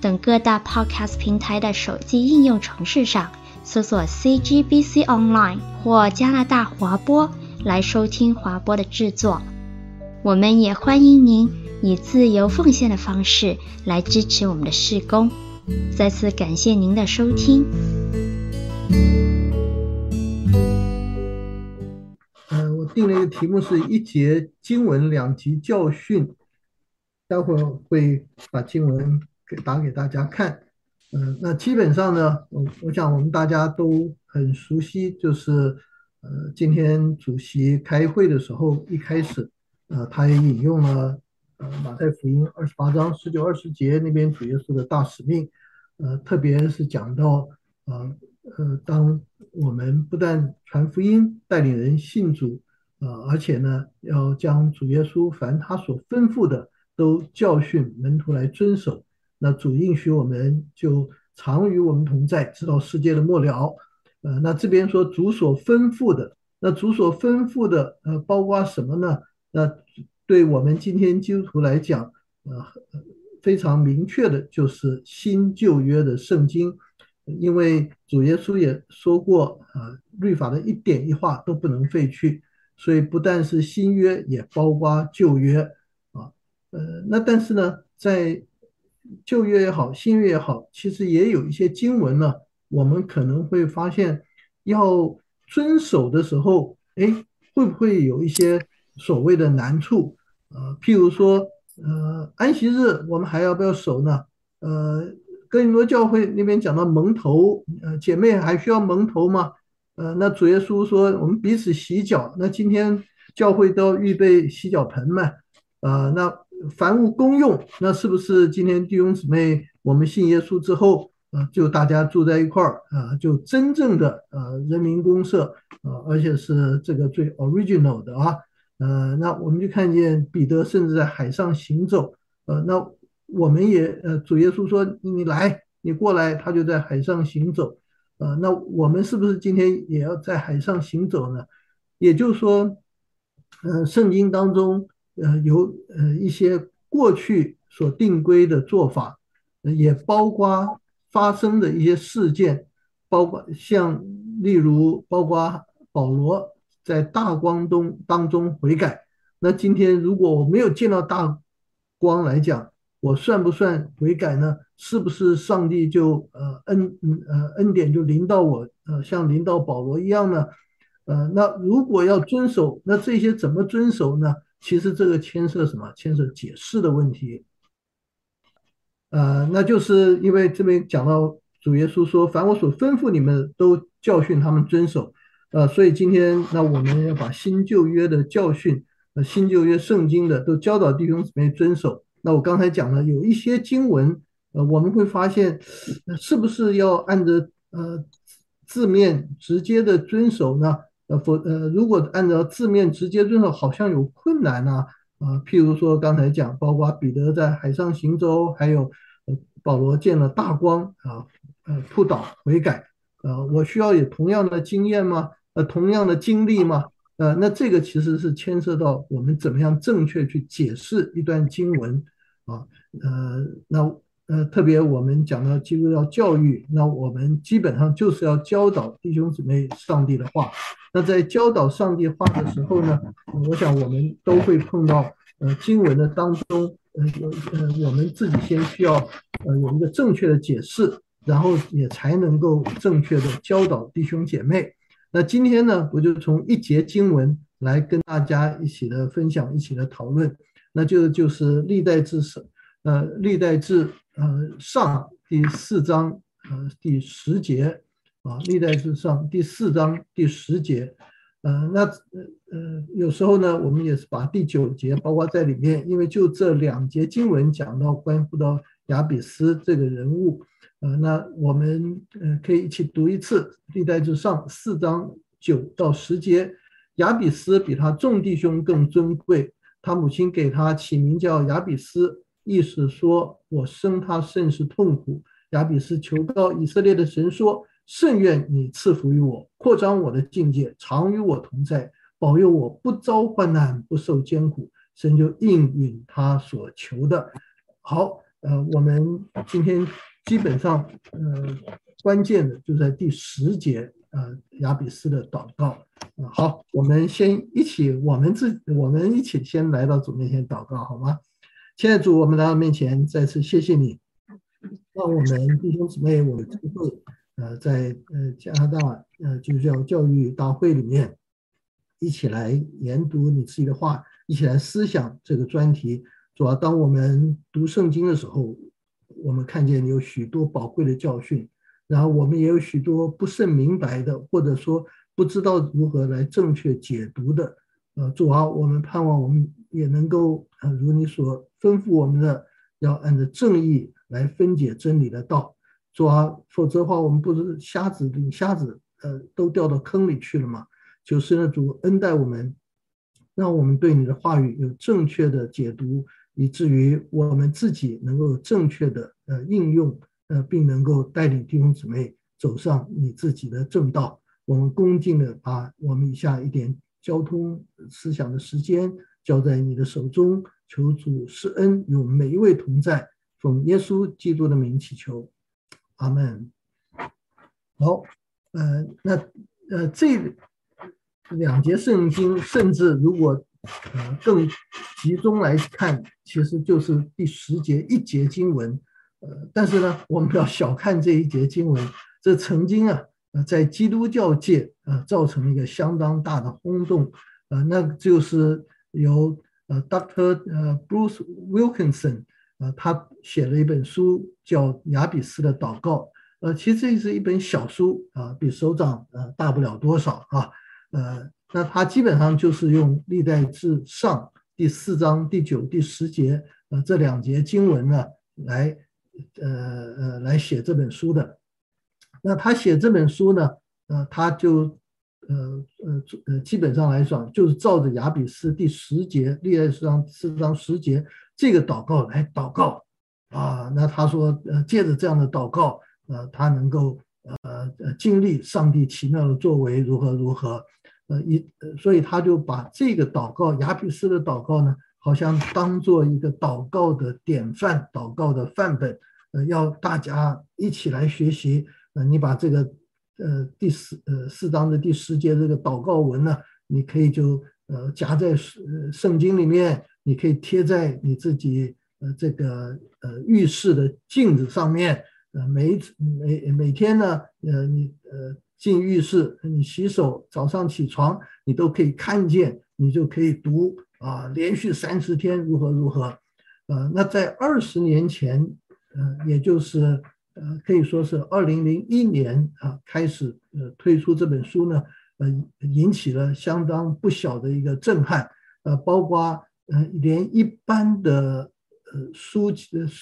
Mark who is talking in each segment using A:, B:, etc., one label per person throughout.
A: 等各大 Podcast 平台的手机应用程式上搜索 CGBC Online 或加拿大华播来收听华播的制作。我们也欢迎您以自由奉献的方式来支持我们的事工。再次感谢您的收听。
B: 呃，我定了一个题目是一节经文两集教训，待会儿会把经文给打给大家看。呃，那基本上呢，我我想我们大家都很熟悉，就是呃，今天主席开会的时候一开始，呃，他也引用了。呃，马太福音二十八章十九二十节那边主耶稣的大使命，呃，特别是讲到，呃呃，当我们不但传福音，带领人信主，呃，而且呢，要将主耶稣凡他所吩咐的都教训门徒来遵守，那主应许我们就常与我们同在，直到世界的末了。呃，那这边说主所吩咐的，那主所吩咐的，呃，包括什么呢？那对我们今天基督徒来讲，呃，非常明确的就是新旧约的圣经，因为主耶稣也说过，呃，律法的一点一画都不能废去，所以不但是新约，也包括旧约啊，呃，那但是呢，在旧约也好，新约也好，其实也有一些经文呢，我们可能会发现，要遵守的时候，哎，会不会有一些所谓的难处？呃，譬如说，呃，安息日我们还要不要守呢？呃，哥林多教会那边讲到蒙头，呃，姐妹还需要蒙头吗？呃，那主耶稣说我们彼此洗脚，那今天教会都要预备洗脚盆嘛？呃，那凡物公用，那是不是今天弟兄姊妹我们信耶稣之后，呃，就大家住在一块儿，啊、就真正的呃人民公社，呃，而且是这个最 original 的啊。呃，那我们就看见彼得甚至在海上行走。呃，那我们也呃，主耶稣说你来，你过来，他就在海上行走。呃，那我们是不是今天也要在海上行走呢？也就是说，呃，圣经当中呃有呃一些过去所定规的做法，也包括发生的一些事件，包括像例如包括保罗。在大光中当中悔改，那今天如果我没有见到大光来讲，我算不算悔改呢？是不是上帝就呃恩呃恩典就临到我呃像临到保罗一样呢？呃，那如果要遵守，那这些怎么遵守呢？其实这个牵涉什么？牵涉解释的问题。呃，那就是因为这边讲到主耶稣说：“凡我所吩咐你们，都教训他们遵守。”呃，所以今天那我们要把新旧约的教训，呃，新旧约圣经的都教导弟兄姊妹遵守。那我刚才讲了，有一些经文，呃，我们会发现，是不是要按着呃字面直接的遵守呢？呃，否，呃，如果按照字面直接遵守，好像有困难呢。啊，呃，譬如说刚才讲，包括彼得在海上行走，还有保罗见了大光啊，呃，扑倒悔改。呃，我需要有同样的经验吗？呃，同样的经历吗？呃，那这个其实是牵涉到我们怎么样正确去解释一段经文啊。呃，那呃，特别我们讲到基督教教育，那我们基本上就是要教导弟兄姊妹上帝的话。那在教导上帝话的时候呢，我想我们都会碰到呃经文的当中，呃呃，我们自己先需要呃有一个正确的解释。然后也才能够正确的教导弟兄姐妹。那今天呢，我就从一节经文来跟大家一起的分享，一起的讨论。那就就是历代志上，呃，历代志呃上第四章呃第十节啊，历代志上第四章第十节。呃，那呃有时候呢，我们也是把第九节包括在里面，因为就这两节经文讲到关乎到雅比斯这个人物。呃，那我们呃可以一起读一次《历代志上》四章九到十节。雅比斯比他众弟兄更尊贵，他母亲给他起名叫雅比斯，意思说我生他甚是痛苦。雅比斯求告以色列的神说：“甚愿你赐福于我，扩张我的境界，常与我同在，保佑我不遭患难，不受艰苦。”神就应允他所求的。好，呃，我们今天基本上呃关键的就在第十节，呃，雅比斯的祷告。啊，好，我们先一起，我们自我们一起先来到主面前祷告，好吗？亲爱的主，我们来到面前，再次谢谢你，让我们弟兄姊妹，我们机会，呃，在呃加拿大呃基督教教育大会里面，一起来研读你自己的话，一起来思想这个专题。主要当我们读圣经的时候，我们看见有许多宝贵的教训，然后我们也有许多不甚明白的，或者说。不知道如何来正确解读的，呃，主啊，我们盼望我们也能够，呃，如你所吩咐我们的，要按照正义来分解真理的道，主啊，否则的话，我们不是瞎子领瞎子，呃，都掉到坑里去了吗？就是呢，主恩待我们，让我们对你的话语有正确的解读，以至于我们自己能够正确的呃应用，呃，并能够带领弟兄姊妹走上你自己的正道。我们恭敬的把我们以下一点交通思想的时间交在你的手中，求主施恩，与每一位同在，奉耶稣基督的名祈求，阿门。好，呃，那呃这两节圣经，甚至如果呃更集中来看，其实就是第十节一节经文，呃，但是呢，我们不要小看这一节经文，这曾经啊。在基督教界，呃，造成了一个相当大的轰动，呃，那就是由呃，Dr. 呃，Bruce Wilkinson，呃，他写了一本书叫《雅比斯的祷告》，呃，其实这是一本小书啊，比手掌呃大不了多少啊，呃，那他基本上就是用历代志上第四章第九、第十节，呃，这两节经文呢，来，呃呃，来写这本书的。那他写这本书呢，呃，他就，呃呃呃，基本上来讲，就是照着雅比斯第十节，历代志上四章十节这个祷告来祷告，啊，那他说，呃，借着这样的祷告，呃，他能够，呃呃，经历上帝奇妙的作为，如何如何，呃，一，所以他就把这个祷告，雅比斯的祷告呢，好像当做一个祷告的典范，祷告的范本，呃，要大家一起来学习。呃，你把这个，呃，第四呃四章的第十节这个祷告文呢，你可以就呃夹在圣圣经里面，你可以贴在你自己呃这个呃浴室的镜子上面，呃每每每天呢，呃你呃进浴室你洗手，早上起床你都可以看见，你就可以读啊，连续三十天如何如何，呃，那在二十年前，呃，也就是。呃，可以说是二零零一年啊开始呃推出这本书呢，呃引起了相当不小的一个震撼，呃，包括呃连一般的呃书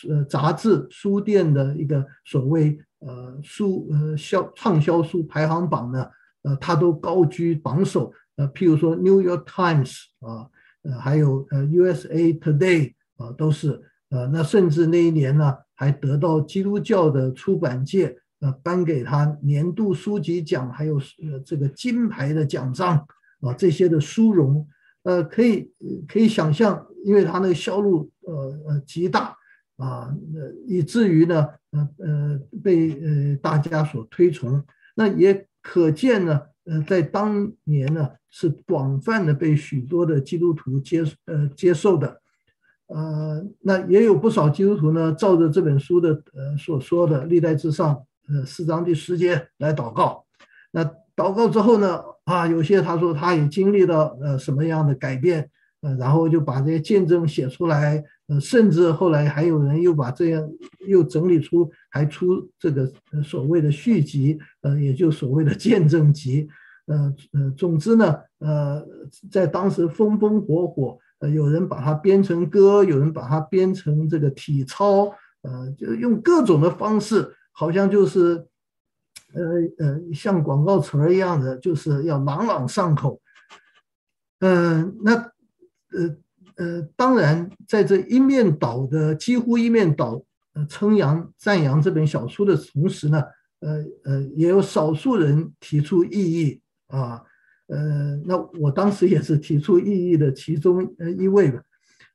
B: 呃杂志书店的一个所谓呃书呃销畅销书排行榜呢，呃它都高居榜首，呃譬如说 New York Times 啊，呃还有呃 USA Today 啊都是，呃那甚至那一年呢。还得到基督教的出版界呃颁给他年度书籍奖，还有呃这个金牌的奖章啊这些的殊荣，呃可以可以想象，因为他那个销路呃呃极大啊，呃以至于呢呃呃被呃大家所推崇，那也可见呢呃在当年呢是广泛的被许多的基督徒接呃接受的。呃，那也有不少基督徒呢，照着这本书的呃所说的历代之上呃四章第十节来祷告。那祷告之后呢，啊，有些他说他也经历了呃什么样的改变，呃，然后就把这些见证写出来，呃，甚至后来还有人又把这样又整理出，还出这个所谓的续集，呃，也就所谓的见证集，呃呃，总之呢，呃，在当时风风火火。有人把它编成歌，有人把它编成这个体操，呃，就用各种的方式，好像就是，呃呃，像广告词儿一样的，就是要朗朗上口。嗯、那呃呃，当然，在这一面倒的几乎一面倒呃称扬赞扬这本小书的同时呢，呃呃，也有少数人提出异议啊。呃，那我当时也是提出异议的其中呃一位吧。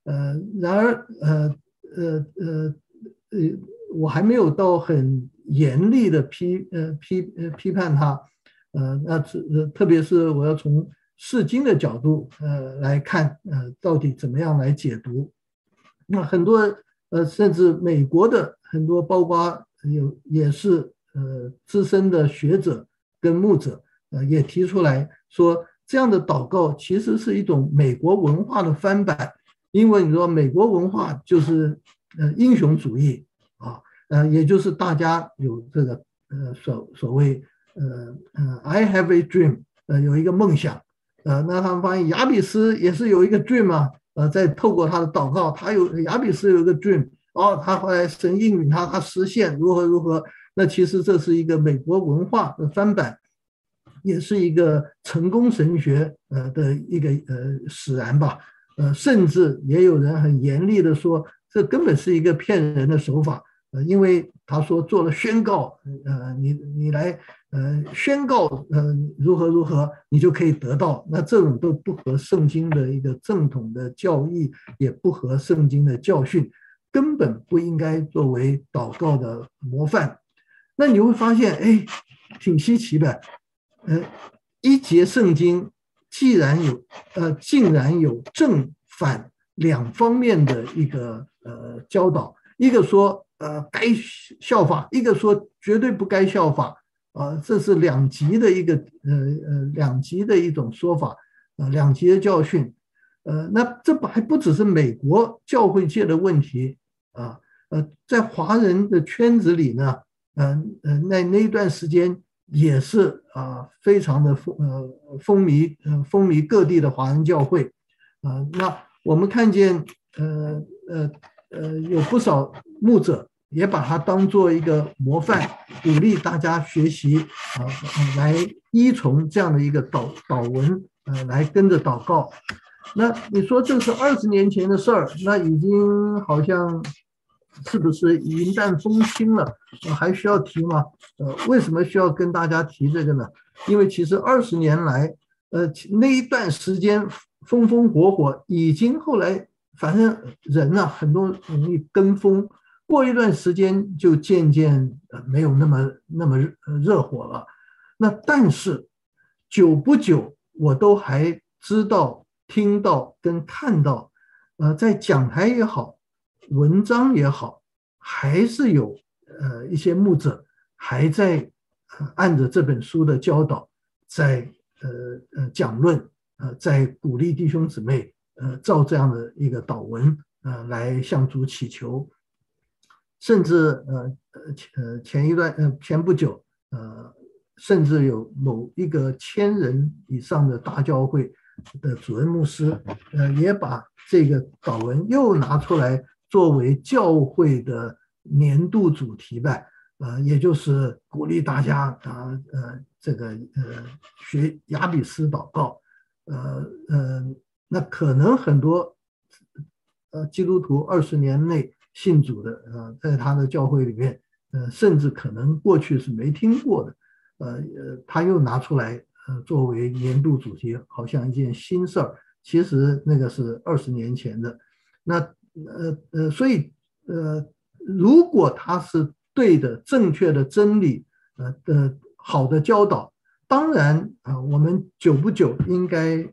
B: 呃，然而呃呃呃呃，我还没有到很严厉的批呃批呃批判他。呃，那呃特别是我要从释经的角度呃来看呃到底怎么样来解读。那很多呃甚至美国的很多包括有也是呃资深的学者跟牧者呃也提出来。说这样的祷告其实是一种美国文化的翻版，因为你说美国文化就是呃英雄主义啊，呃也就是大家有这个呃所所谓呃呃 I have a dream，呃有一个梦想，呃那他们发现亚比斯也是有一个 dream 啊，呃在透过他的祷告，他有亚比斯有一个 dream，哦他后来神应允他，他实现如何如何，那其实这是一个美国文化的翻版。也是一个成功神学呃的一个呃使然吧，呃，甚至也有人很严厉的说，这根本是一个骗人的手法，呃，因为他说做了宣告，呃，你你来呃宣告呃如何如何，你就可以得到，那这种都不合圣经的一个正统的教义，也不合圣经的教训，根本不应该作为祷告的模范。那你会发现，哎，挺稀奇的。呃，一节圣经既然有呃，竟然有正反两方面的一个呃教导，一个说呃该效法，一个说绝对不该效法，啊、这是两极的一个呃呃两极的一种说法，呃，两极的教训，呃，那这不还不只是美国教会界的问题啊，呃，在华人的圈子里呢，嗯、呃、呃，那那一段时间。也是啊，非常的风呃风靡呃风靡各地的华人教会啊。那我们看见呃呃呃有不少牧者也把它当做一个模范，鼓励大家学习啊，来依从这样的一个祷祷文呃，来跟着祷告。那你说这是二十年前的事儿，那已经好像。是不是云淡风轻了？还需要提吗？呃，为什么需要跟大家提这个呢？因为其实二十年来，呃，那一段时间风风火火，已经后来反正人啊，很多容易跟风，过一段时间就渐渐呃没有那么那么热火了。那但是久不久，我都还知道、听到跟看到，呃，在讲台也好。文章也好，还是有呃一些牧者还在按着这本书的教导在呃呃讲论呃在鼓励弟兄姊妹呃照这样的一个祷文呃来向主祈求，甚至呃呃前前一段呃前不久呃甚至有某一个千人以上的大教会的主任牧师呃也把这个祷文又拿出来。作为教会的年度主题吧，呃，也就是鼓励大家啊，呃，这个呃，学亚比斯祷告，呃呃，那可能很多呃基督徒二十年内信主的，呃，在他的教会里面，呃，甚至可能过去是没听过的，呃呃，他又拿出来呃作为年度主题，好像一件新事儿，其实那个是二十年前的，那。呃呃，所以呃，如果他是对的、正确的真理，呃的好的教导，当然啊、我们久不久应该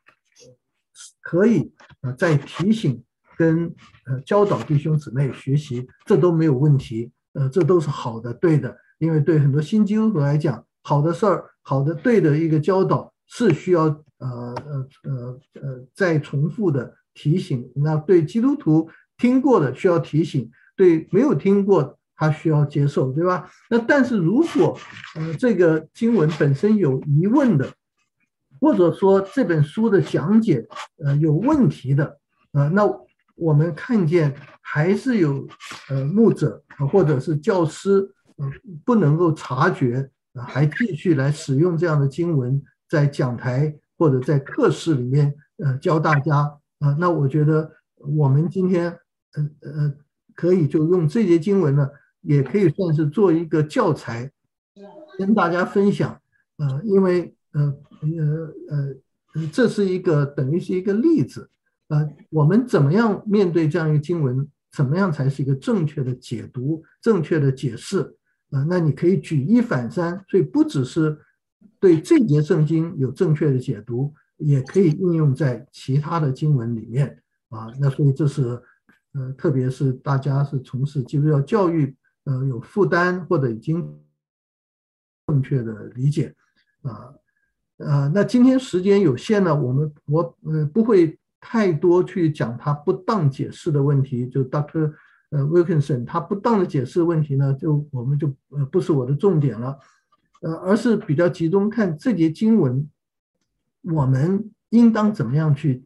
B: 可以呃再提醒跟呃教导弟兄姊妹学习，这都没有问题，呃，这都是好的、对的，因为对很多新基督徒来讲，好的事儿、好的、对的一个教导是需要呃呃呃呃再重复的提醒，那对基督徒。听过的需要提醒，对没有听过他需要接受，对吧？那但是如果呃这个经文本身有疑问的，或者说这本书的讲解呃有问题的，呃那我们看见还是有呃牧者或者是教师呃不能够察觉，还继续来使用这样的经文在讲台或者在课室里面呃教大家啊，那我觉得我们今天呃呃可以就用这节经文呢，也可以算是做一个教材跟大家分享呃，因为呃呃呃。这是一个等于是一个例子，呃，我们怎么样面对这样一个经文，怎么样才是一个正确的解读、正确的解释？啊、呃，那你可以举一反三，所以不只是对这节圣经有正确的解读，也可以应用在其他的经文里面啊。那所以这是呃，特别是大家是从事基督教教育，呃，有负担或者已经正确的理解啊。呃，那今天时间有限呢，我们我呃不会太多去讲他不当解释的问题，就 Dr. 呃 Wilkinson 他不当的解释问题呢，就我们就呃不是我的重点了，呃，而是比较集中看这节经文，我们应当怎么样去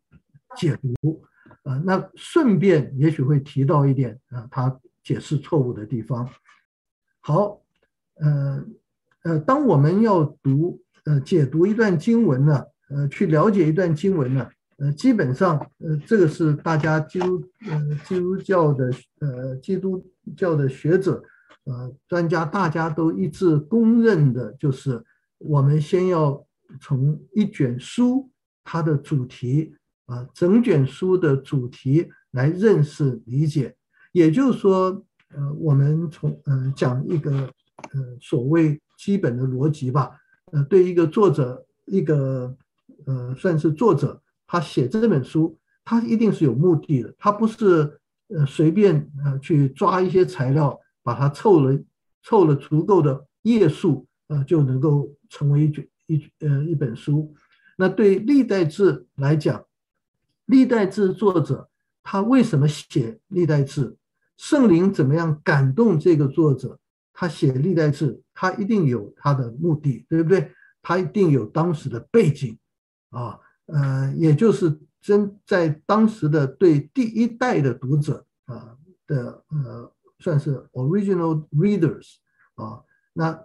B: 解读啊，那顺便也许会提到一点啊，他解释错误的地方。好，呃呃，当我们要读。呃，解读一段经文呢，呃，去了解一段经文呢，呃，基本上，呃，这个是大家基督呃基督教的呃基督教的学者，呃，专家大家都一致公认的，就是我们先要从一卷书它的主题啊，整卷书的主题来认识理解，也就是说，呃，我们从呃讲一个呃所谓基本的逻辑吧。呃，对一个作者，一个呃，算是作者，他写这本书，他一定是有目的的，他不是呃随便呃去抓一些材料，把它凑了凑了足够的页数，呃就能够成为一卷一呃一本书。那对历代志来讲，历代志作者他为什么写历代志？圣灵怎么样感动这个作者？他写历代志，他一定有他的目的，对不对？他一定有当时的背景，啊，呃，也就是真在当时的对第一代的读者啊的呃，算是 original readers 啊，那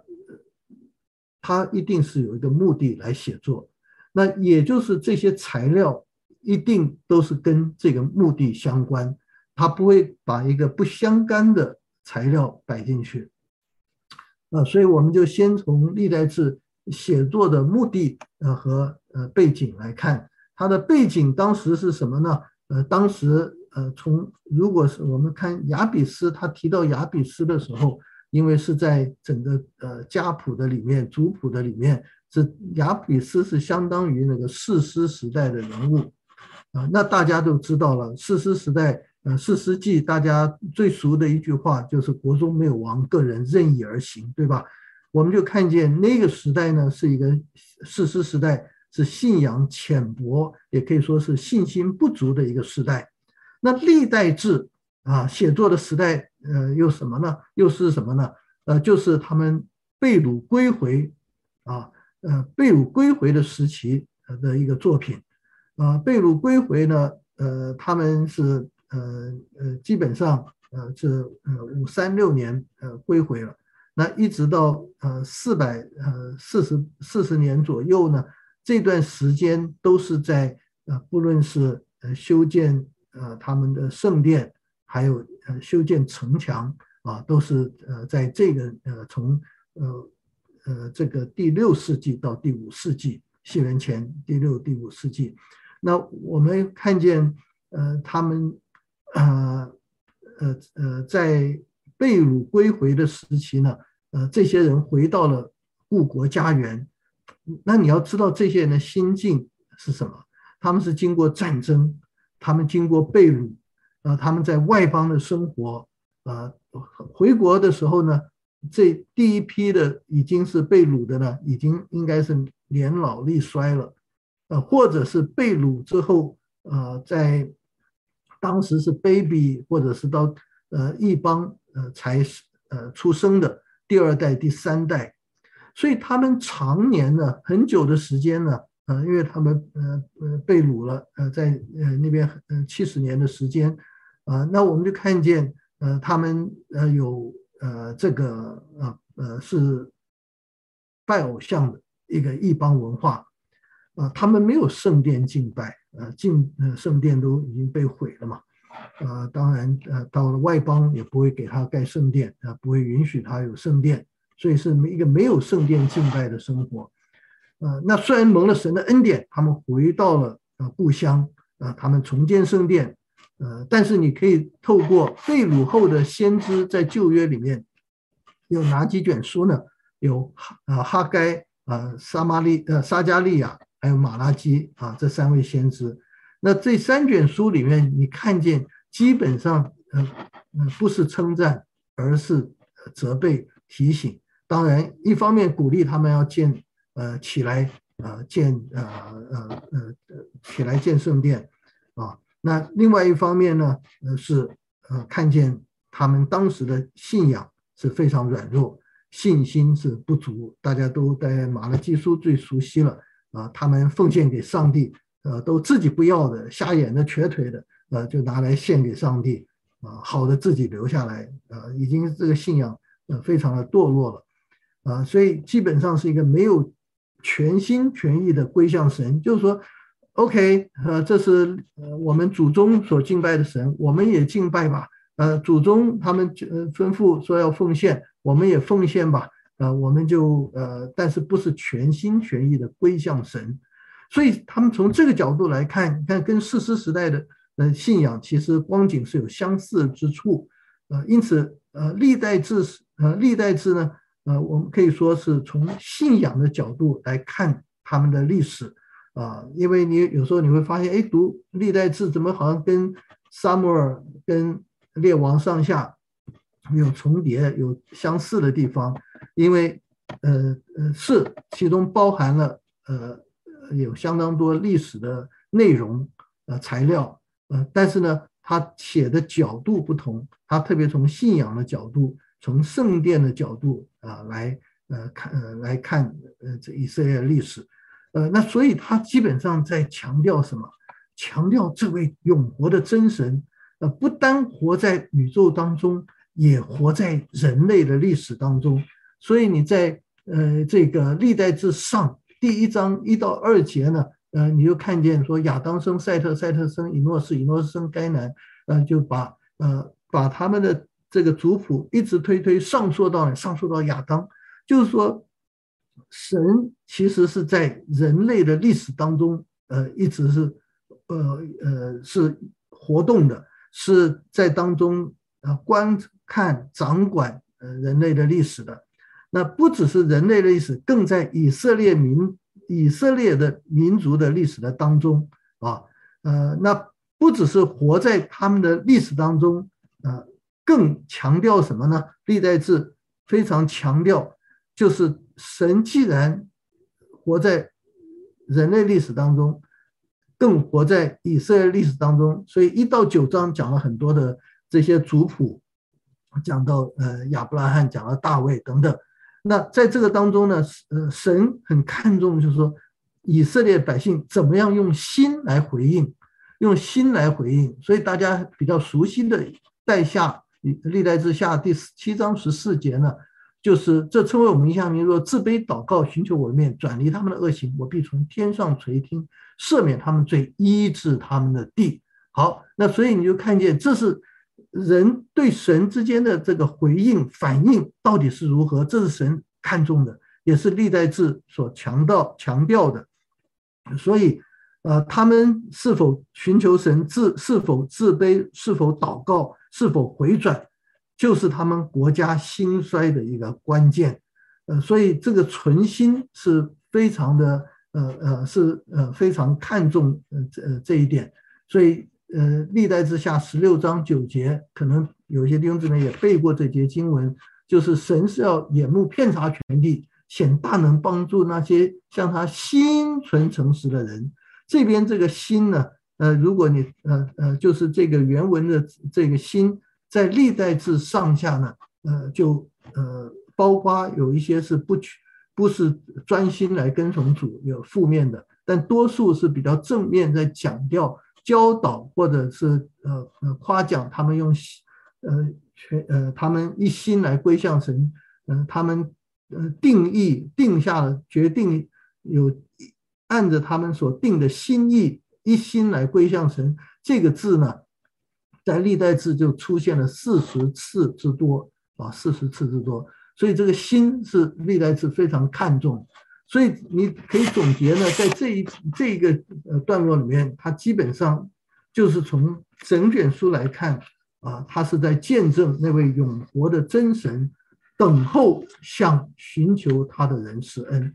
B: 他一定是有一个目的来写作，那也就是这些材料一定都是跟这个目的相关，他不会把一个不相干的材料摆进去。啊，所以我们就先从历代志写作的目的呃和呃背景来看，它的背景当时是什么呢？呃，当时呃从如果是我们看雅比斯，他提到雅比斯的时候，因为是在整个呃家谱的里面、族谱的里面，是雅比斯是相当于那个士师时代的人物啊，那大家都知道了，四师时代。呃，四师记大家最熟的一句话就是“国中没有王，个人任意而行”，对吧？我们就看见那个时代呢，是一个四师时代，是信仰浅薄，也可以说是信心不足的一个时代。那历代志啊，写作的时代，呃，又什么呢？又是什么呢？呃，就是他们被掳归回啊，呃，被掳归回的时期的一个作品啊，被掳归回呢，呃，他们是。呃呃，基本上呃是呃五三六年呃归回了，那一直到呃四百呃四十四十年左右呢，这段时间都是在呃不论是呃修建呃他们的圣殿，还有呃修建城墙啊，都是呃在这个呃从呃呃这个第六世纪到第五世纪，西元前第六第五世纪，那我们看见呃他们。呃呃呃，在被掳归回的时期呢，呃，这些人回到了故国家园。那你要知道这些人的心境是什么？他们是经过战争，他们经过被掳，呃，他们在外邦的生活，呃，回国的时候呢，这第一批的已经是被掳的呢，已经应该是年老力衰了，呃，或者是被掳之后，呃，在。当时是 baby，或者是到呃异邦呃才呃出生的第二代、第三代，所以他们常年呢很久的时间呢，呃，因为他们呃呃被掳了，呃在呃那边呃七十年的时间，啊，那我们就看见呃他们呃有呃这个呃呃是拜偶像的一个异邦文化啊，他们没有圣殿敬拜，呃敬呃圣殿都已经被毁了嘛。呃，当然，呃，到了外邦也不会给他盖圣殿，啊、不会允许他有圣殿，所以是一个没有圣殿敬拜的生活。呃，那虽然蒙了神的恩典，他们回到了呃故乡，啊、他们重建圣殿，呃，但是你可以透过被掳后的先知在旧约里面有哪几卷书呢？有啊哈该啊撒玛利呃撒迦利亚还有马拉基啊这三位先知。那这三卷书里面，你看见基本上，呃，呃，不是称赞，而是责备、提醒。当然，一方面鼓励他们要建，呃，起来，呃，建，呃，呃，呃，起来建圣殿，啊。那另外一方面呢，呃，是，呃，看见他们当时的信仰是非常软弱，信心是不足。大家都在马拉基书最熟悉了，啊，他们奉献给上帝。呃，都自己不要的，瞎眼的、瘸腿的，呃，就拿来献给上帝，啊，好的自己留下来，呃，已经这个信仰呃非常的堕落了，啊，所以基本上是一个没有全心全意的归向神，就是说，OK，呃，这是呃我们祖宗所敬拜的神，我们也敬拜吧，呃，祖宗他们呃吩咐说要奉献，我们也奉献吧，呃，我们就呃，但是不是全心全意的归向神。所以他们从这个角度来看，你看跟士师时代的呃信仰其实光景是有相似之处，呃，因此呃历代志呃历代志呢，呃我们可以说是从信仰的角度来看他们的历史啊，因为你有时候你会发现，哎，读历代志怎么好像跟撒母耳跟列王上下有重叠、有相似的地方，因为呃呃是其中包含了呃。有相当多历史的内容，呃，材料，呃，但是呢，他写的角度不同，他特别从信仰的角度，从圣殿的角度啊，来，呃，看，呃，来看，呃，这以色列历史，呃，那所以他基本上在强调什么？强调这位永活的真神，呃，不单活在宇宙当中，也活在人类的历史当中。所以你在，呃，这个历代志上。第一章一到二节呢，呃，你就看见说亚当生赛特，赛特生以诺斯，以诺斯生该南，呃，就把呃把他们的这个族谱一直推推上溯到上溯到亚当，就是说神其实是在人类的历史当中，呃，一直是呃呃是活动的，是在当中呃观看掌管呃人类的历史的。那不只是人类的历史，更在以色列民以色列的民族的历史的当中啊，呃，那不只是活在他们的历史当中，呃，更强调什么呢？历代志非常强调，就是神既然活在人类历史当中，更活在以色列历史当中，所以一到九章讲了很多的这些族谱，讲到呃亚伯拉罕，讲到大卫等等。那在这个当中呢，呃，神很看重，就是说以色列百姓怎么样用心来回应，用心来回应。所以大家比较熟悉的代下历历代之下第十七章十四节呢，就是这称为我们异象民，若自卑祷告，寻求我的面，转离他们的恶行，我必从天上垂听，赦免他们罪，医治他们的地。好，那所以你就看见这是。人对神之间的这个回应反应到底是如何？这是神看重的，也是历代志所强调强调的。所以，呃，他们是否寻求神自，是否自卑，是否祷告，是否回转，就是他们国家兴衰的一个关键。呃，所以这个存心是非常的，呃呃，是呃非常看重呃这这一点。所以。呃，历代之下十六章九节，可能有些弟兄姊妹也背过这节经文，就是神是要眼目遍察全地，显大能帮助那些向他心存诚实的人。这边这个心呢，呃，如果你呃呃，就是这个原文的这个心，在历代志上下呢，呃，就呃，包括有一些是不不是专心来跟从主，有负面的，但多数是比较正面，在强调。教导或者是呃呃夸奖他们用呃全呃他们一心来归向神，嗯、呃，他们呃定义定下了决定有按着他们所定的心意一心来归向神这个字呢，在历代志就出现了四十次之多啊，四十次之多，所以这个心是历代志非常看重。所以你可以总结呢，在这一这一个呃段落里面，它基本上就是从整卷书来看啊，它是在见证那位永活的真神等候向寻求他的人施恩，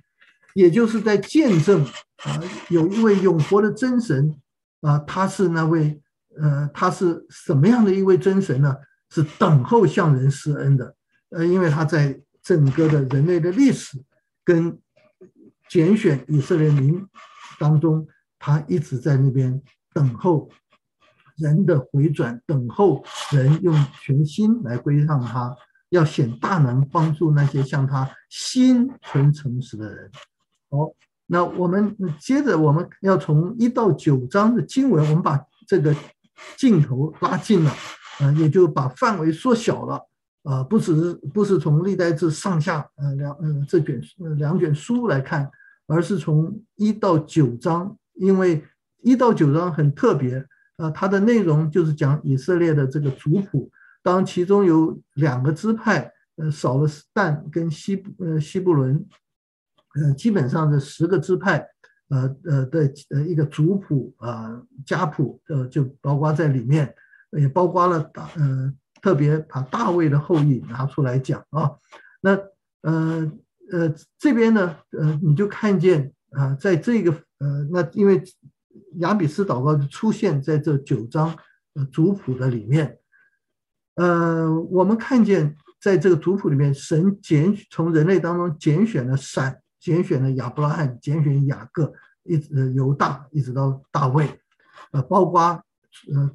B: 也就是在见证啊，有一位永活的真神啊，他是那位呃，他是什么样的一位真神呢？是等候向人施恩的，呃，因为他在整个的人类的历史跟拣选以色列民当中，他一直在那边等候人的回转，等候人用全心来归向他，要显大能帮助那些向他心存诚实的人。好，那我们接着我们要从一到九章的经文，我们把这个镜头拉近了，啊，也就把范围缩小了。啊，不只是不是从历代志上下呃两呃这卷两卷书来看。而是从一到九章，因为一到九章很特别啊，它的内容就是讲以色列的这个族谱。当其中有两个支派，呃，少了但跟西呃西布伦，呃，基本上这十个支派，呃呃的呃一个族谱啊家谱，呃就包括在里面，也包括了大呃特别把大卫的后裔拿出来讲啊，那呃。呃，这边呢，呃，你就看见啊，在这个呃，那因为亚比斯祷告就出现在这九章呃族谱的里面，呃，我们看见在这个族谱里面，神拣从人类当中拣选了闪，拣选了亚伯拉罕，拣选雅各，一直犹大，一直到大卫，呃，包括呃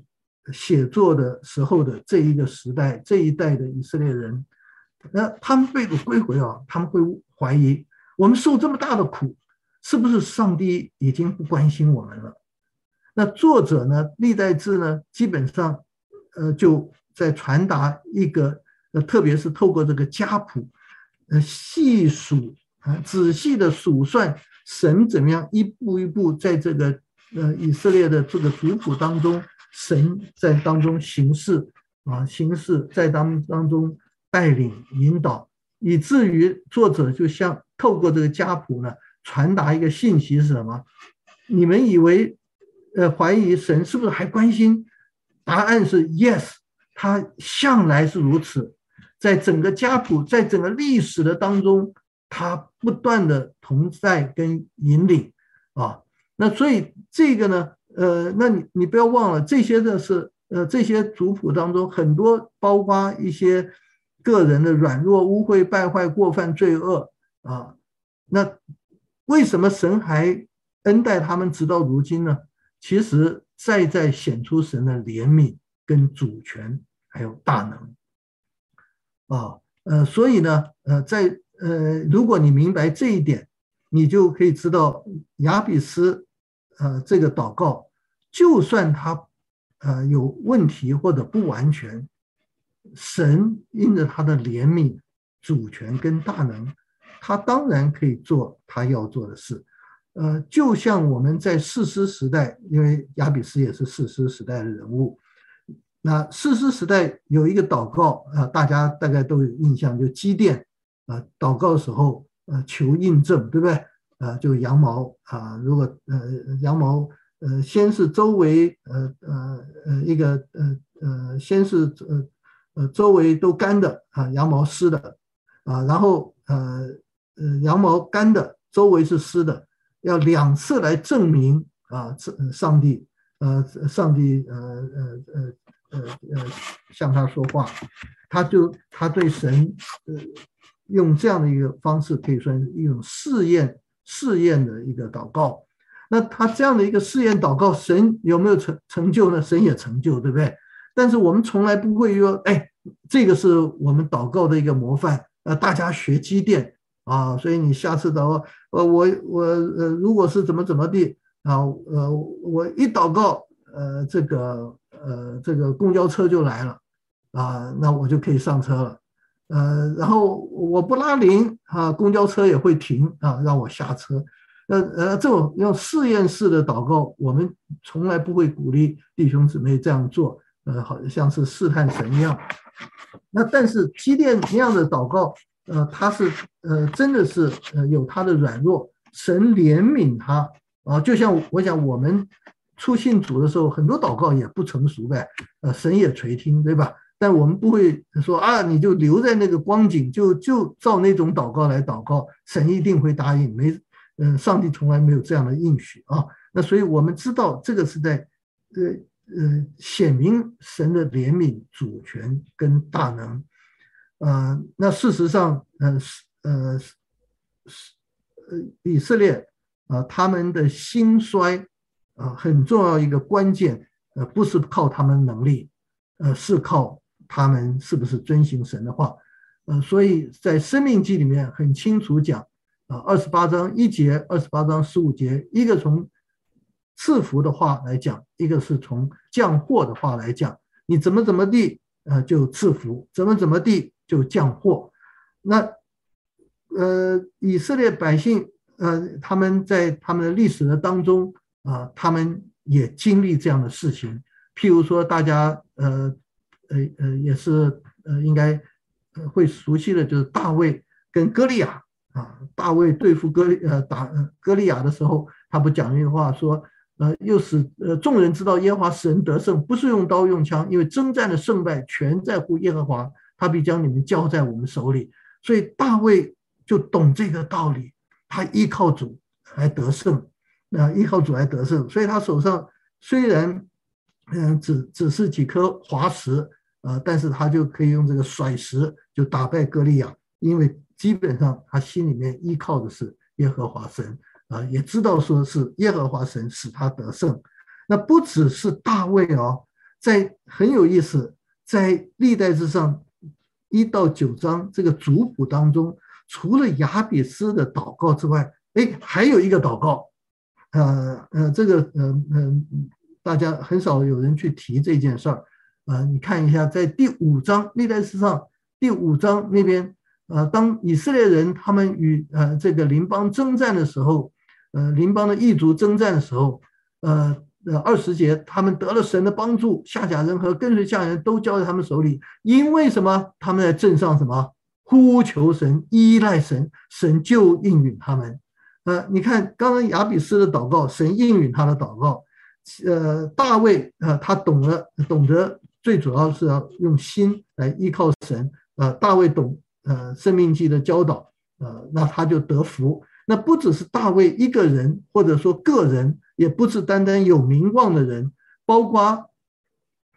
B: 写作的时候的这一个时代，这一代的以色列人。那他们被归回啊，他们会怀疑我们受这么大的苦，是不是上帝已经不关心我们了？那作者呢，历代志呢，基本上，呃，就在传达一个，呃，特别是透过这个家谱，呃，细数啊，仔细的数算神怎么样一步一步在这个呃以色列的这个族谱当中，神在当中行事啊，行事在当当中。带领引导，以至于作者就像透过这个家谱呢，传达一个信息是什么？你们以为，呃，怀疑神是不是还关心？答案是 yes，他向来是如此，在整个家谱，在整个历史的当中，他不断的同在跟引领啊。那所以这个呢，呃，那你你不要忘了，这些的是呃这些族谱当中很多包括一些。个人的软弱、污秽、败坏、过犯、罪恶啊，那为什么神还恩待他们直到如今呢？其实再在显出神的怜悯、跟主权，还有大能啊。呃，所以呢，呃，在呃，如果你明白这一点，你就可以知道亚比斯呃这个祷告，就算他呃有问题或者不完全。神因着他的怜悯、主权跟大能，他当然可以做他要做的事。呃，就像我们在士师时代，因为亚比斯也是士师时代的人物。那士师时代有一个祷告啊，大家大概都有印象，就基甸啊，祷告的时候呃求印证，对不对？啊，就羊毛啊，如果呃羊毛呃先是周围呃呃呃一个呃呃先是呃。呃，周围都干的啊，羊毛湿的啊，然后呃呃，羊毛干的，周围是湿的，要两次来证明啊，上上帝呃，上帝呃呃呃呃呃向他说话，他就他对神呃用这样的一个方式，可以说一种试验试验的一个祷告。那他这样的一个试验祷告，神有没有成成就呢？神也成就，对不对？但是我们从来不会说，哎，这个是我们祷告的一个模范，呃，大家学基甸啊，所以你下次祷告，呃，我我呃，如果是怎么怎么地啊，呃，我一祷告，呃这个呃这个公交车就来了啊，那我就可以上车了。呃，然后我不拉铃啊，公交车也会停啊，让我下车。呃呃，这种用试验式的祷告，我们从来不会鼓励弟兄姊妹这样做。呃，好像是试探神一样。那但是基甸那样的祷告，呃，他是呃真的是呃有他的软弱，神怜悯他啊。就像我想我们初信主的时候，很多祷告也不成熟呗，呃，神也垂听，对吧？但我们不会说啊，你就留在那个光景，就就照那种祷告来祷告，神一定会答应。没，嗯、上帝从来没有这样的应许啊。那所以我们知道这个是在，呃呃，显明神的怜悯、主权跟大能。呃，那事实上，呃呃呃，以色列啊、他们的兴衰啊、很重要一个关键，呃，不是靠他们能力，呃，是靠。他们是不是遵行神的话？呃，所以在《生命记》里面很清楚讲，啊，二十八章一节，二十八章十五节，一个从赐福的话来讲，一个是从降祸的话来讲。你怎么怎么地，呃，就赐福；怎么怎么地，就降祸。那，呃，以色列百姓，呃，他们在他们的历史的当中，啊、他们也经历这样的事情。譬如说，大家，呃。呃呃，也是呃，应该会熟悉的，就是大卫跟歌利亚啊。大卫对付歌利呃打歌利亚的时候，他不讲一句话说，呃，又使呃众人知道耶和华神得胜，不是用刀用枪，因为征战的胜败全在乎耶和华，他必将你们交在我们手里。所以大卫就懂这个道理，他依靠主来得胜，啊，依靠主来得胜。所以他手上虽然嗯只只是几颗滑石。呃，但是他就可以用这个甩石就打败歌利亚，因为基本上他心里面依靠的是耶和华神啊、也知道说是耶和华神使他得胜。那不只是大卫哦，在很有意思，在历代志上一到九章这个族谱当中，除了亚比斯的祷告之外，哎，还有一个祷告，呃呃，这个嗯嗯、呃，大家很少有人去提这件事儿。呃，你看一下，在第五章历代志上第五章那边，呃，当以色列人他们与呃这个邻邦征战的时候，呃，邻邦的异族征战的时候，呃呃二十节，他们得了神的帮助，下甲人和跟随下人都交在他们手里，因为什么？他们在镇上什么？呼求神，依赖神，神就应允他们。呃，你看刚刚亚比斯的祷告，神应允他的祷告。呃，大卫、呃，他懂了，懂得。最主要是要用心来依靠神，呃，大卫懂呃《生命记》的教导，呃，那他就得福。那不只是大卫一个人，或者说个人，也不是单单有名望的人，包括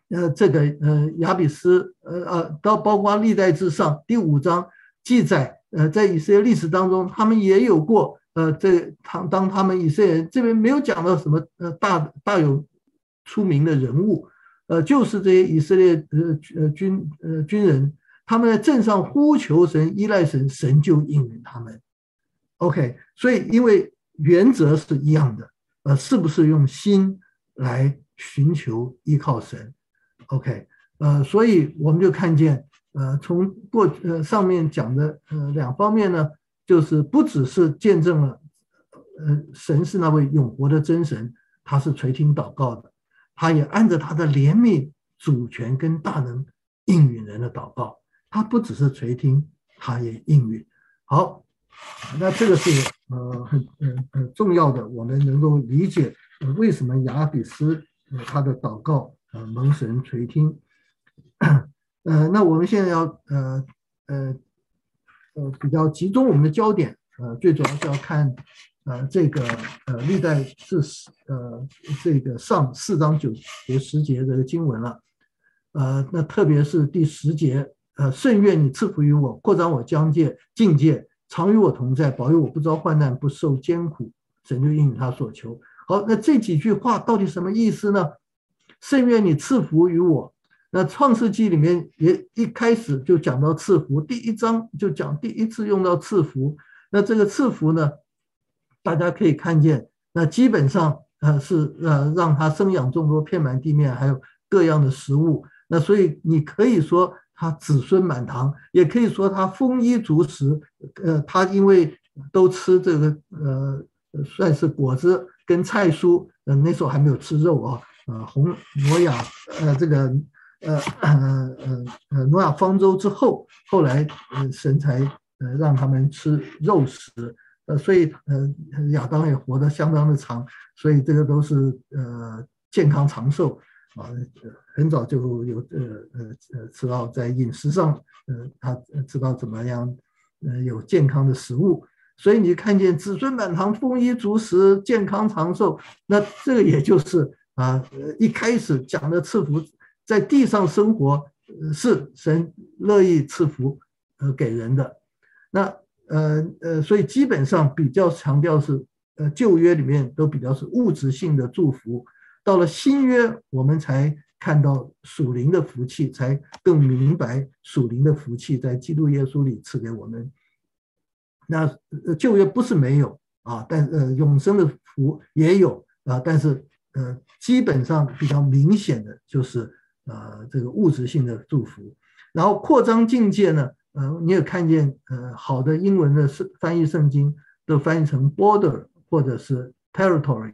B: 呃这个呃亚比斯，呃呃，到包括历代志上第五章记载，呃，在以色列历史当中，他们也有过呃这当当他们以色列人这边没有讲到什么呃大大有出名的人物。呃，就是这些以色列呃呃军呃军人，他们在阵上呼求神，依赖神，神就应允他们。OK，所以因为原则是一样的，呃，是不是用心来寻求依靠神？OK，呃，所以我们就看见，呃，从过呃上面讲的呃两方面呢，就是不只是见证了，呃，神是那位永活的真神，他是垂听祷告的。他也按着他的怜悯、主权跟大能应允人的祷告，他不只是垂听，他也应允。好，那这个是呃很嗯很重要的，我们能够理解为什么亚比斯他的祷告呃蒙神垂听。呃，那我们现在要呃呃呃比较集中我们的焦点，呃，最主要是要看。呃，这个呃，历代志呃，这个上四章九节十节这个经文了，呃，那特别是第十节，呃，甚愿你赐福于我，扩张我疆界境界，常与我同在，保佑我不遭患难，不受艰苦，神就应允他所求。好，那这几句话到底什么意思呢？甚愿你赐福于我。那创世纪里面也一开始就讲到赐福，第一章就讲第一次用到赐福。那这个赐福呢？大家可以看见，那基本上呃是呃让他生养众多，遍满地面，还有各样的食物。那所以你可以说他子孙满堂，也可以说他丰衣足食。呃，他因为都吃这个呃算是果子跟菜蔬，呃那时候还没有吃肉啊。呃，红挪亚呃这个呃呃呃呃挪亚方舟之后，后来呃神才呃让他们吃肉食。呃，所以呃亚当也活得相当的长，所以这个都是呃健康长寿。啊，很早就有呃呃呃知道在饮食上，呃他知道怎么样呃有健康的食物，所以你看见子孙满堂、丰衣足食、健康长寿，那这个也就是啊，一开始讲的赐福，在地上生活是神乐意赐福呃给人的，那呃呃，所以基本上比较强调是呃旧约里面都比较是物质性的祝福。到了新约，我们才看到属灵的福气，才更明白属灵的福气在基督耶稣里赐给我们。那旧约不是没有啊，但呃永生的福也有啊，但是呃基本上比较明显的就是呃这个物质性的祝福。然后扩张境界呢，呃你也看见呃好的英文的圣翻译圣经都翻译成 border 或者是 territory，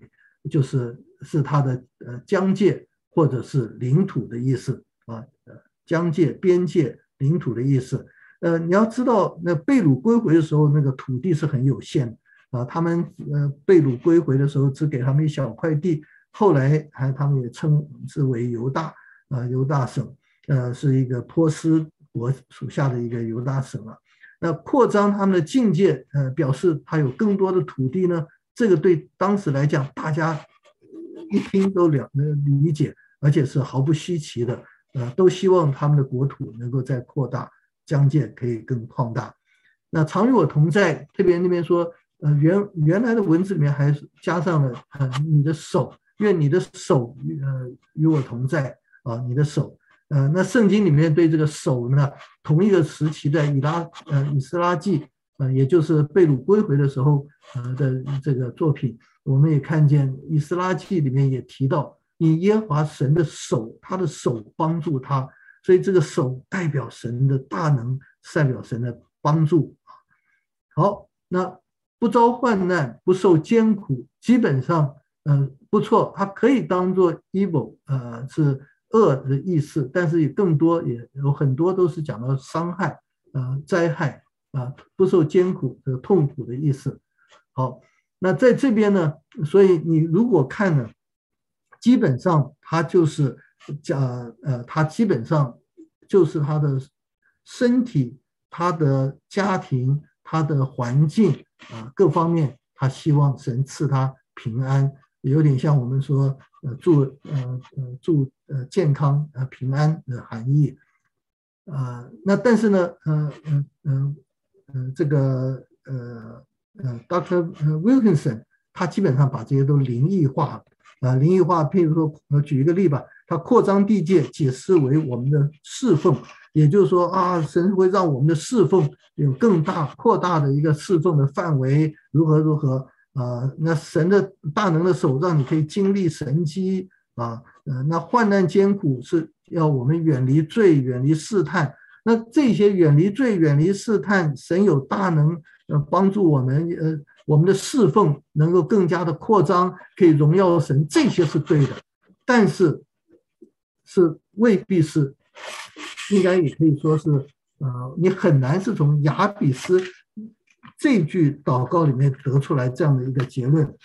B: 就是。是它的呃疆界或者是领土的意思啊，呃疆界、边界、领土的意思。呃，你要知道，那被掳归回的时候，那个土地是很有限啊。他们呃被掳归回的时候，只给他们一小块地。后来还他们也称之为犹大啊，犹大省，呃，是一个波斯国属下的一个犹大省啊。那扩张他们的境界，呃，表示他有更多的土地呢。这个对当时来讲，大家。一听都了能理解，而且是毫不稀奇的，呃，都希望他们的国土能够再扩大，疆界可以更扩大。那常与我同在，特别那边说，呃，原原来的文字里面还加上了，呃，你的手，愿你的手，呃，与我同在啊，你的手，呃，那圣经里面对这个手呢，同一个时期的以拉，呃，以斯拉记，呃，也就是被掳归回的时候，呃的这个作品。我们也看见《以斯拉记》里面也提到，以耶和华神的手，他的手帮助他，所以这个手代表神的大能，代表神的帮助。好，那不遭患难，不受艰苦，基本上，嗯、呃，不错，它可以当做 evil，呃，是恶的意思，但是也更多也有很多都是讲到伤害，呃，灾害啊、呃，不受艰苦的痛苦的意思。好。那在这边呢，所以你如果看呢，基本上他就是讲，呃，他基本上就是他的身体、他的家庭、他的环境啊、各方面，他希望神赐他平安，有点像我们说，呃，祝呃呃祝呃健康呃平安的含义啊、那但是呢，呃呃呃呃这个呃。呃，Dr. Wilkinson 他基本上把这些都灵异化了啊，灵异化。譬如说，我举一个例吧，他扩张地界，解释为我们的侍奉，也就是说啊，神会让我们的侍奉有更大扩大的一个侍奉的范围，如何如何啊？那神的大能的手让你可以经历神迹啊，呃，那患难艰苦是要我们远离罪，远离试探。那这些远离罪、远离试探，神有大能。呃，帮助我们，呃，我们的侍奉能够更加的扩张，可以荣耀神，这些是对的，但是是未必是，应该也可以说是，呃，你很难是从雅比斯这句祷告里面得出来这样的一个结论，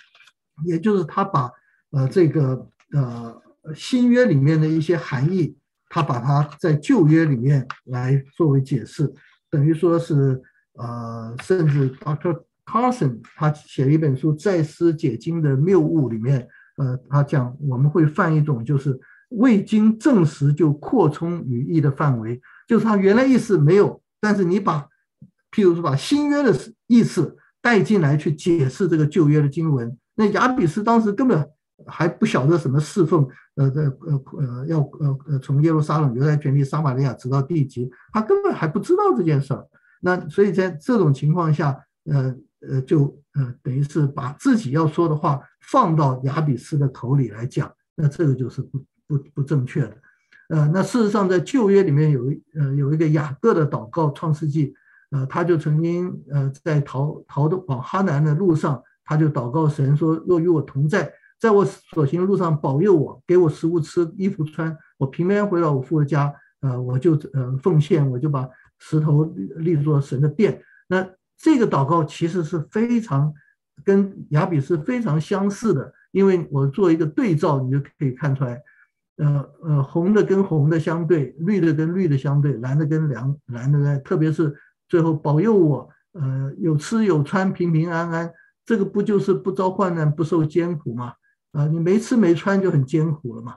B: 也就是他把呃这个呃新约里面的一些含义，他把它在旧约里面来作为解释，等于说是。呃，甚至 Dr. Carson 他写了一本书《再思解经的谬误》里面，呃，他讲我们会犯一种就是未经证实就扩充语义的范围，就是他原来意思没有，但是你把，譬如说把新约的意思带进来去解释这个旧约的经文，那雅比斯当时根本还不晓得什么侍奉，呃，呃，呃，呃，要呃呃从耶路撒冷、犹太全地、撒玛利亚直到地极，他根本还不知道这件事儿。那所以在这种情况下，呃呃，就呃，等于是把自己要说的话放到亚比斯的口里来讲，那这个就是不不不正确的。呃，那事实上在旧约里面有一呃有一个雅各的祷告，创世纪，呃，他就曾经呃在逃逃的往哈南的路上，他就祷告神说：若与我同在，在我所行的路上保佑我，给我食物吃，衣服穿，我平安回到我父的家，呃，我就呃奉献，我就把石头立作神的殿。那这个祷告其实是非常跟亚比斯非常相似的，因为我做一个对照，你就可以看出来。呃呃，红的跟红的相对，绿的跟绿的相对，蓝的跟蓝蓝的呢，特别是最后保佑我，呃，有吃有穿，平平安安，这个不就是不遭患难，不受艰苦吗？啊、你没吃没穿就很艰苦了嘛。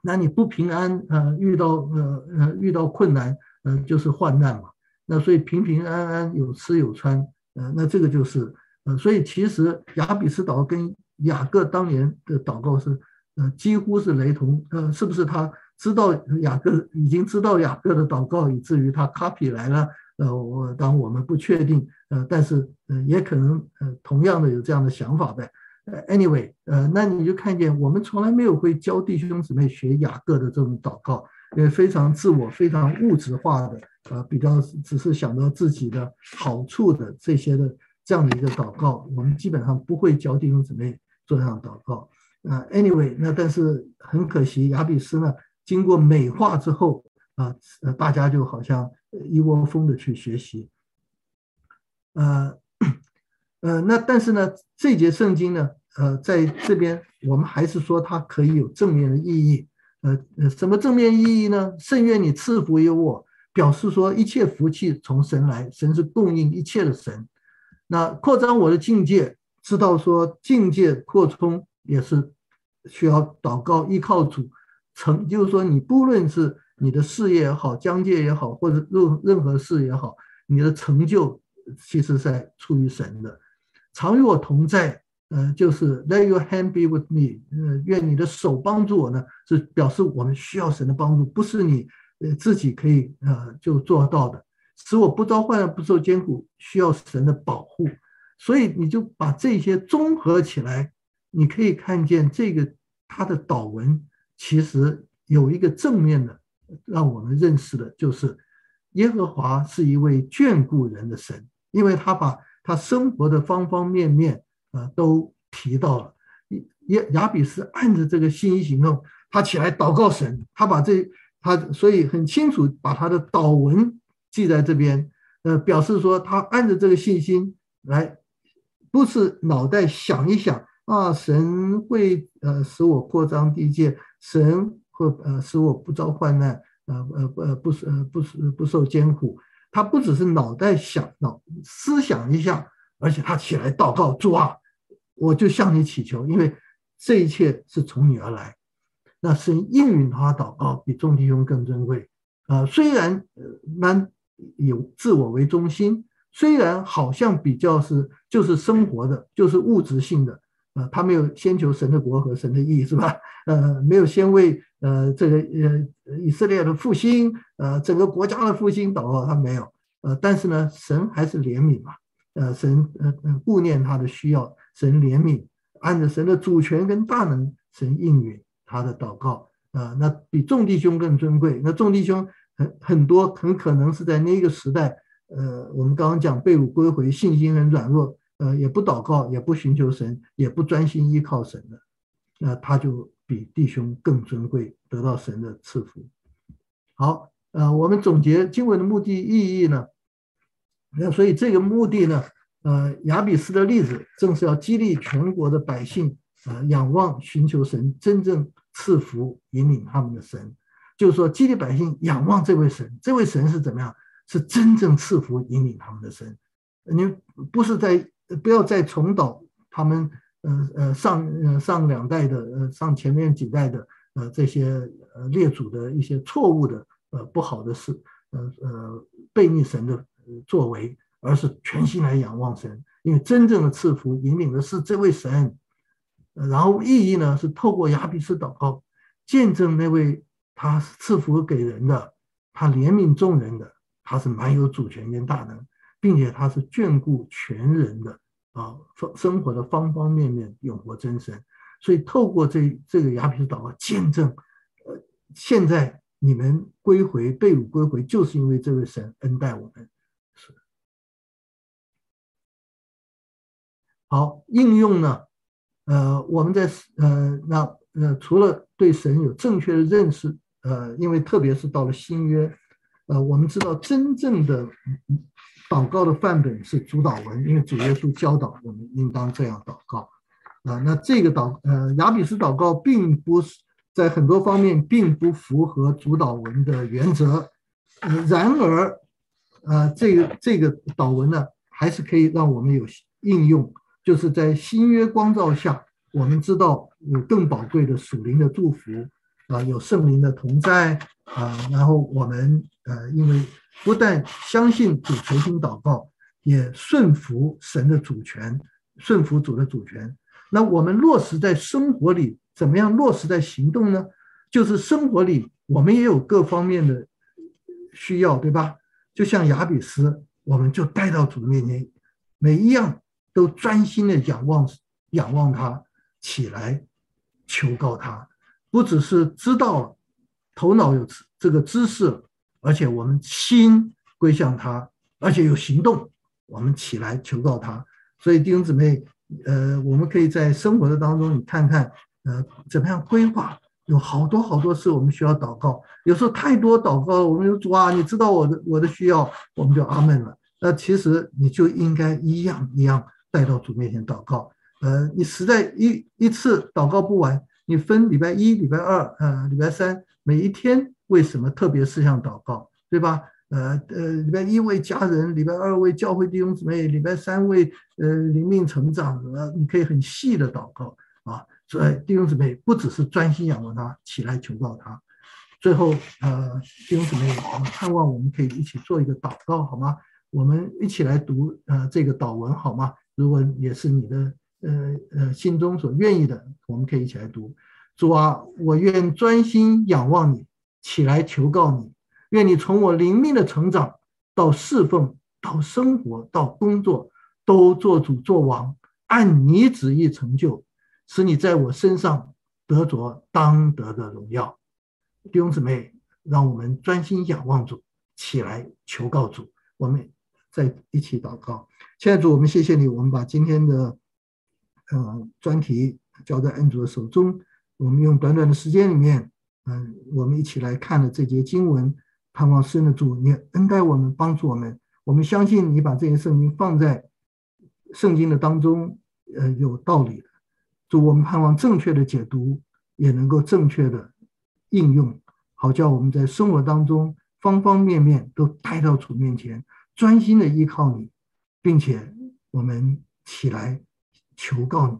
B: 那你不平安，呃，遇到呃呃遇到困难，呃，就是患难嘛。那所以平平安安有吃有穿，呃，那这个就是，呃，所以其实亚比斯祷告跟雅各当年的祷告是。呃，几乎是雷同。呃，是不是他知道雅各已经知道雅各的祷告，以至于他 copy 来了？呃，我当我们不确定。呃，但是呃，也可能呃，同样的有这样的想法呗。呃，anyway，呃，那你就看见我们从来没有会教弟兄姊妹学雅各的这种祷告，因为非常自我、非常物质化的，呃，比较只是想到自己的好处的这些的这样的一个祷告，我们基本上不会教弟兄姊妹做这样祷告。啊，anyway，那但是很可惜，亚比斯呢，经过美化之后啊，大家就好像一窝蜂的去学习，呃，呃，那但是呢，这节圣经呢，呃，在这边我们还是说它可以有正面的意义，呃，呃，什么正面意义呢？甚愿你赐福于我，表示说一切福气从神来，神是供应一切的神。那扩张我的境界，知道说境界扩充。也是需要祷告，依靠主成，就是说，你不论是你的事业也好，疆界也好，或者任任何事也好，你的成就其实在出于神的。常与我同在，呃，就是 Let your hand be with me，呃，愿你的手帮助我呢，是表示我们需要神的帮助，不是你呃自己可以呃就做到的。使我不遭患难，不受艰苦，需要神的保护。所以你就把这些综合起来。你可以看见这个他的祷文，其实有一个正面的，让我们认识的就是耶和华是一位眷顾人的神，因为他把他生活的方方面面啊都提到了。亚亚比斯按着这个信心行动，他起来祷告神，他把这他所以很清楚把他的祷文记在这边，呃，表示说他按着这个信心来，不是脑袋想一想。啊，神会呃使我扩张地界，神会呃使我不遭患难，呃呃呃不是呃不是不受艰苦。他不只是脑袋想脑思想一下，而且他起来祷告，主啊，我就向你祈求，因为这一切是从你而来。那神应允他祷告，比众弟兄更珍贵。啊、虽然呃蛮有自我为中心，虽然好像比较是就是生活的，就是物质性的。呃，他没有先求神的国和神的义，是吧？呃，没有先为呃这个呃以色列的复兴，呃整个国家的复兴祷告，他没有。呃，但是呢，神还是怜悯嘛。呃，神呃顾念他的需要，神怜悯，按着神的主权跟大能，神应允他的祷告。呃，那比众弟兄更尊贵。那众弟兄很很多，很可能是在那个时代，呃，我们刚刚讲被掳归回，信心很软弱。呃，也不祷告，也不寻求神，也不专心依靠神的，那他就比弟兄更尊贵，得到神的赐福。好，呃，我们总结经文的目的意义呢？那所以这个目的呢，呃，亚比斯的例子正是要激励全国的百姓，呃，仰望寻求神，真正赐福引领他们的神。就是说，激励百姓仰望这位神，这位神是怎么样？是真正赐福引领他们的神。你不是在。不要再重蹈他们呃呃上呃上两代的呃上前面几代的呃这些呃列祖的一些错误的呃不好的事呃呃悖逆神的作为，而是全心来仰望神，因为真正的赐福引领的是这位神。然后意义呢是透过亚比斯祷告见证那位他赐福给人的，他怜悯众人的，他是满有主权跟大能，并且他是眷顾全人的。啊，生活的方方面面永活真神。所以透过这这个雅比斯祷告见证，呃，现在你们归回被掳归回，就是因为这位神恩待我们。是。好，应用呢？呃，我们在呃那呃除了对神有正确的认识，呃，因为特别是到了新约，呃，我们知道真正的祷告的范本是主祷文，因为主耶稣教导我们应当这样祷告。啊，那这个祷呃雅比斯祷告并不是在很多方面并不符合主祷文的原则，然而，呃，这个这个祷文呢，还是可以让我们有应用，就是在新约光照下，我们知道有更宝贵的属灵的祝福啊，有圣灵的同在啊，然后我们呃，因为不但相信主垂听祷告，也顺服神的主权，顺服主的主权。那我们落实在生活里，怎么样落实在行动呢？就是生活里我们也有各方面的需要，对吧？就像雅比斯，我们就带到主面前，每一样都专心的仰望，仰望他，起来求告他，不只是知道了，头脑有这个知识，而且我们心归向他，而且有行动，我们起来求告他。所以弟兄姊妹。呃，我们可以在生活的当中，你看看，呃，怎么样规划？有好多好多事我们需要祷告。有时候太多祷告，我们就主啊，你知道我的我的需要，我们就阿门了。那其实你就应该一样一样带到主面前祷告。呃，你实在一一次祷告不完，你分礼拜一、礼拜二、呃，礼拜三，每一天为什么特别事项祷告，对吧？呃呃，礼拜一为家人，礼拜二为教会弟兄姊妹，礼拜三为呃灵命成长，呃，你可以很细的祷告啊。所以弟兄姊妹不只是专心仰望他，起来求告他。最后呃，弟兄姊妹，我们盼望我们可以一起做一个祷告，好吗？我们一起来读呃这个祷文，好吗？如果也是你的呃呃心中所愿意的，我们可以一起来读。主啊，我愿专心仰望你，起来求告你。愿你从我灵命的成长到侍奉，到生活，到工作，都做主做王，按你旨意成就，使你在我身上得着当得的荣耀。弟兄姊妹，让我们专心仰望主，起来求告主。我们再一起祷告。亲爱的主，我们谢谢你，我们把今天的呃专题交在恩主的手中。我们用短短的时间里面，嗯、我们一起来看了这节经文。盼望神的主，你恩待我们，帮助我们。我们相信你把这些圣经放在圣经的当中，呃，有道理的。主，我们盼望正确的解读，也能够正确的应用，好叫我们在生活当中方方面面都带到主面前，专心的依靠你，并且我们起来求告你，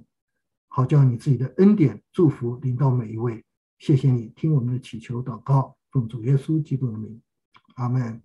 B: 好叫你自己的恩典祝福临到每一位。谢谢你听我们的祈求祷告。奉主耶稣基督的名，阿门。